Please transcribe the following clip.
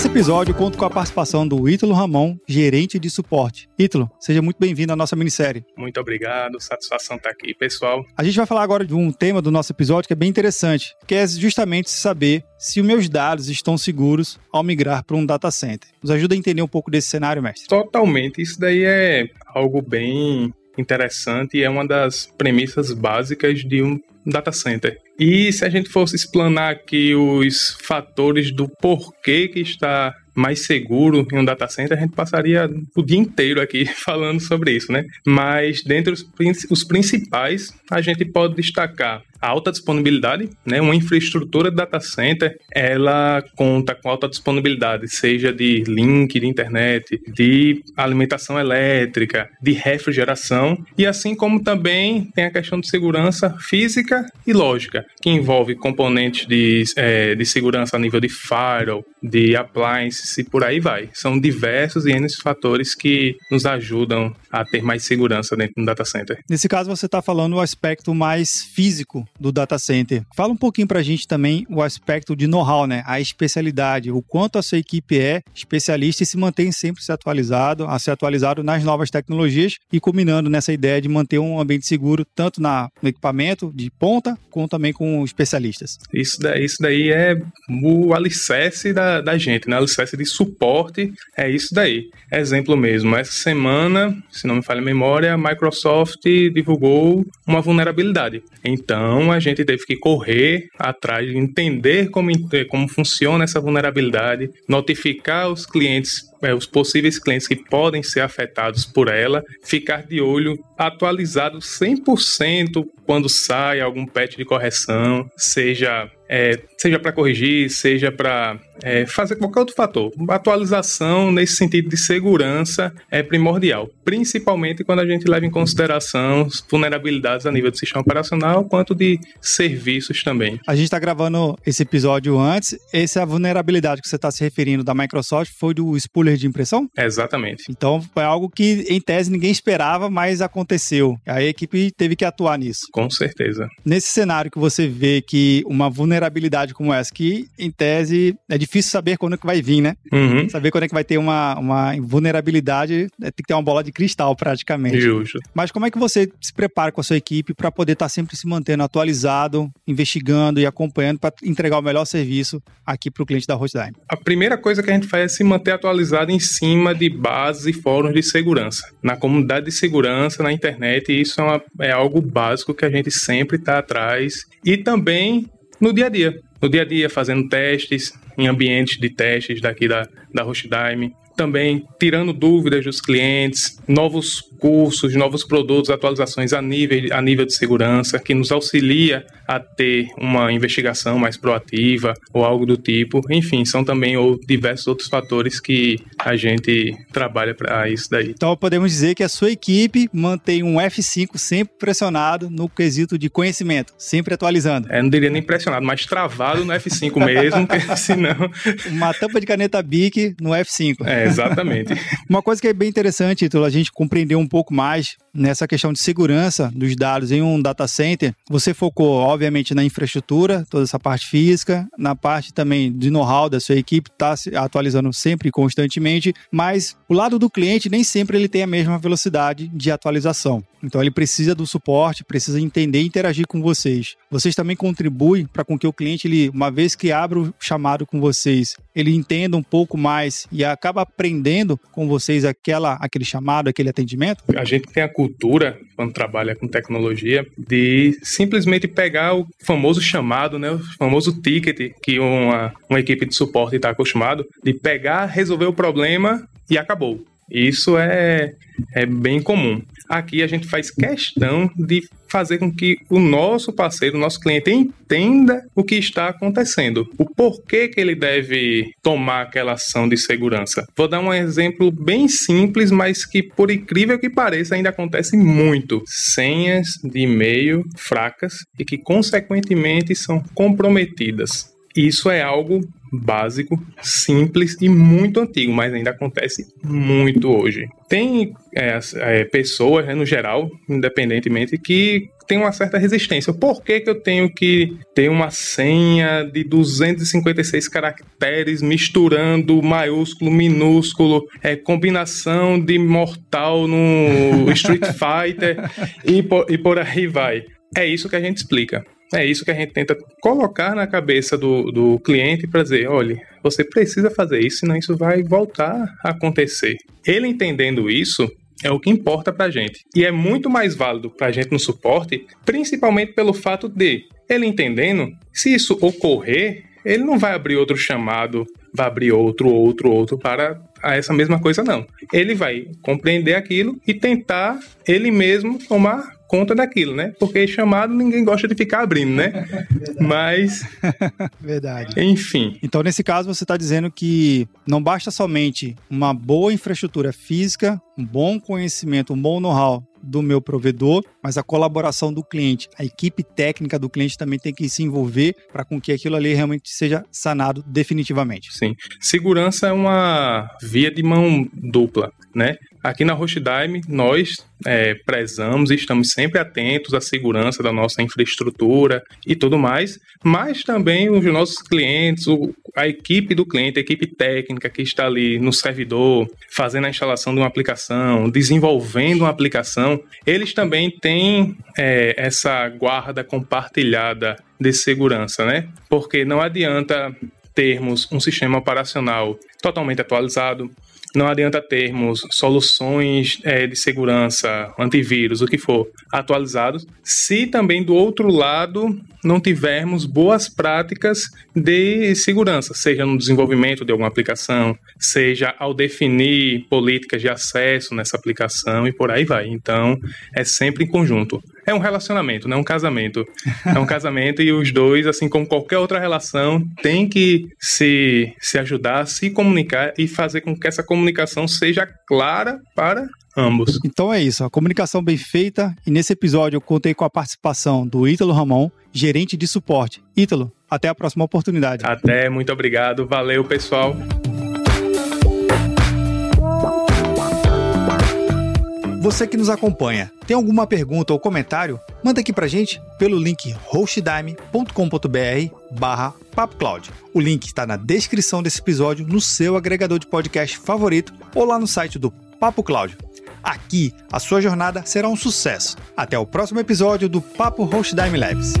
Nesse episódio, eu conto com a participação do Ítalo Ramon, gerente de suporte. Ítalo, seja muito bem-vindo à nossa minissérie. Muito obrigado, satisfação estar aqui, pessoal. A gente vai falar agora de um tema do nosso episódio que é bem interessante, que é justamente saber se os meus dados estão seguros ao migrar para um data center. Nos ajuda a entender um pouco desse cenário, mestre. Totalmente. Isso daí é algo bem interessante e é uma das premissas básicas de um data center. E se a gente fosse explanar aqui os fatores do porquê que está mais seguro em um data center, a gente passaria o dia inteiro aqui falando sobre isso, né? Mas dentre os, os principais, a gente pode destacar a alta disponibilidade, né? Uma infraestrutura de data center, ela conta com alta disponibilidade, seja de link de internet, de alimentação elétrica, de refrigeração, e assim como também tem a questão de segurança física e lógica, que envolve componentes de, é, de segurança a nível de firewall, de appliances e por aí vai. São diversos e N fatores que nos ajudam a ter mais segurança dentro do data center. Nesse caso, você está falando o aspecto mais físico do data center. Fala um pouquinho para a gente também o aspecto de know-how, né? A especialidade, o quanto a sua equipe é especialista e se mantém sempre se atualizado, a ser atualizado nas novas tecnologias e combinando nessa ideia de manter um ambiente seguro tanto na, no equipamento de ponta, como também com especialistas. Isso daí, isso daí é o alicerce da, da gente, né? O alicerce de suporte é isso daí. Exemplo mesmo, essa semana se não me falha a memória, a Microsoft divulgou uma vulnerabilidade. Então a gente teve que correr atrás de entender como, como funciona essa vulnerabilidade, notificar os clientes é, os possíveis clientes que podem ser afetados por ela, ficar de olho atualizado 100% quando sai algum patch de correção, seja é, seja para corrigir, seja para é, fazer qualquer outro fator. atualização nesse sentido de segurança é primordial, principalmente quando a gente leva em consideração vulnerabilidades a nível do sistema operacional quanto de serviços também. A gente está gravando esse episódio antes. Essa vulnerabilidade que você está se referindo da Microsoft foi do spooler de impressão? Exatamente. Então foi algo que em tese ninguém esperava, mas aconteceu. A equipe teve que atuar nisso. Com certeza. Nesse cenário que você vê que uma vulnerabilidade vulnerabilidade como essa, que em tese é difícil saber quando é que vai vir, né? Uhum. Saber quando é que vai ter uma, uma vulnerabilidade, é, tem que ter uma bola de cristal praticamente. Justo. Mas como é que você se prepara com a sua equipe para poder estar tá sempre se mantendo atualizado, investigando e acompanhando para entregar o melhor serviço aqui para o cliente da Hostdime? A primeira coisa que a gente faz é se manter atualizado em cima de bases e fóruns de segurança. Na comunidade de segurança, na internet, isso é, uma, é algo básico que a gente sempre está atrás. E também no dia a dia. No dia a dia, fazendo testes em ambientes de testes daqui da, da Hostdime, também tirando dúvidas dos clientes, novos cursos, novos produtos, atualizações a nível, a nível de segurança, que nos auxilia a ter uma investigação mais proativa ou algo do tipo. Enfim, são também ou, diversos outros fatores que a gente trabalha para isso daí. Então podemos dizer que a sua equipe mantém um F5 sempre pressionado no quesito de conhecimento, sempre atualizando. É, não diria nem pressionado, mas travado no F5 mesmo, porque senão... Uma tampa de caneta BIC no F5. É, exatamente. Uma coisa que é bem interessante, Ítalo, a gente compreender um pouco mais nessa questão de segurança dos dados em um data center, você focou, obviamente, na infraestrutura, toda essa parte física, na parte também de know-how da sua equipe, está se atualizando sempre e constantemente, mas o lado do cliente nem sempre ele tem a mesma velocidade de atualização. Então ele precisa do suporte, precisa entender e interagir com vocês. Vocês também contribuem para com que o cliente, ele, uma vez que abre o chamado com vocês, ele entenda um pouco mais e acaba aprendendo com vocês aquela, aquele chamado, aquele atendimento? A gente tem a cultura, quando trabalha com tecnologia, de simplesmente pegar o famoso chamado, né, o famoso ticket que uma, uma equipe de suporte está acostumado, de pegar, resolver o problema e acabou. Isso é, é bem comum. Aqui a gente faz questão de fazer com que o nosso parceiro, o nosso cliente entenda o que está acontecendo, o porquê que ele deve tomar aquela ação de segurança. Vou dar um exemplo bem simples, mas que por incrível que pareça ainda acontece muito. Senhas de e-mail fracas e que consequentemente são comprometidas. Isso é algo básico, simples e muito antigo, mas ainda acontece muito hoje. Tem é, é, pessoas, né, no geral, independentemente, que tem uma certa resistência. Por que, que eu tenho que ter uma senha de 256 caracteres misturando maiúsculo, minúsculo, é, combinação de mortal no Street Fighter e por, e por aí vai? É isso que a gente explica. É isso que a gente tenta colocar na cabeça do, do cliente para dizer: olha, você precisa fazer isso, senão isso vai voltar a acontecer. Ele entendendo isso, é o que importa para a gente. E é muito mais válido para a gente no suporte, principalmente pelo fato de ele entendendo, se isso ocorrer, ele não vai abrir outro chamado, vai abrir outro, outro, outro para essa mesma coisa, não. Ele vai compreender aquilo e tentar ele mesmo tomar conta daquilo, né? Porque chamado ninguém gosta de ficar abrindo, né? Mas. Verdade. Enfim. Então, nesse caso, você está dizendo que não basta somente uma boa infraestrutura física, um bom conhecimento, um bom know-how do meu provedor, mas a colaboração do cliente, a equipe técnica do cliente também tem que se envolver para com que aquilo ali realmente seja sanado definitivamente. Sim. Segurança é uma via de mão dupla, né? Aqui na Rochdime, nós é, prezamos e estamos sempre atentos à segurança da nossa infraestrutura e tudo mais, mas também os nossos clientes, o, a equipe do cliente, a equipe técnica que está ali no servidor, fazendo a instalação de uma aplicação, desenvolvendo uma aplicação, eles também têm é, essa guarda compartilhada de segurança, né? Porque não adianta termos um sistema operacional totalmente atualizado, não adianta termos soluções é, de segurança, antivírus, o que for, atualizados, se também do outro lado não tivermos boas práticas de segurança, seja no desenvolvimento de alguma aplicação, seja ao definir políticas de acesso nessa aplicação e por aí vai. Então, é sempre em conjunto. É um relacionamento, não é um casamento. É um casamento e os dois, assim como qualquer outra relação, tem que se, se ajudar, se comunicar e fazer com que essa comunicação seja clara para ambos. Então é isso, a comunicação bem feita. E nesse episódio eu contei com a participação do Ítalo Ramon, gerente de suporte. Ítalo, até a próxima oportunidade. Até, muito obrigado. Valeu, pessoal. Você que nos acompanha, tem alguma pergunta ou comentário? Manda aqui pra gente pelo link hostdime.com.br barra papocloud. O link está na descrição desse episódio, no seu agregador de podcast favorito ou lá no site do Papo Cloud. Aqui, a sua jornada será um sucesso. Até o próximo episódio do Papo Hostdime Labs.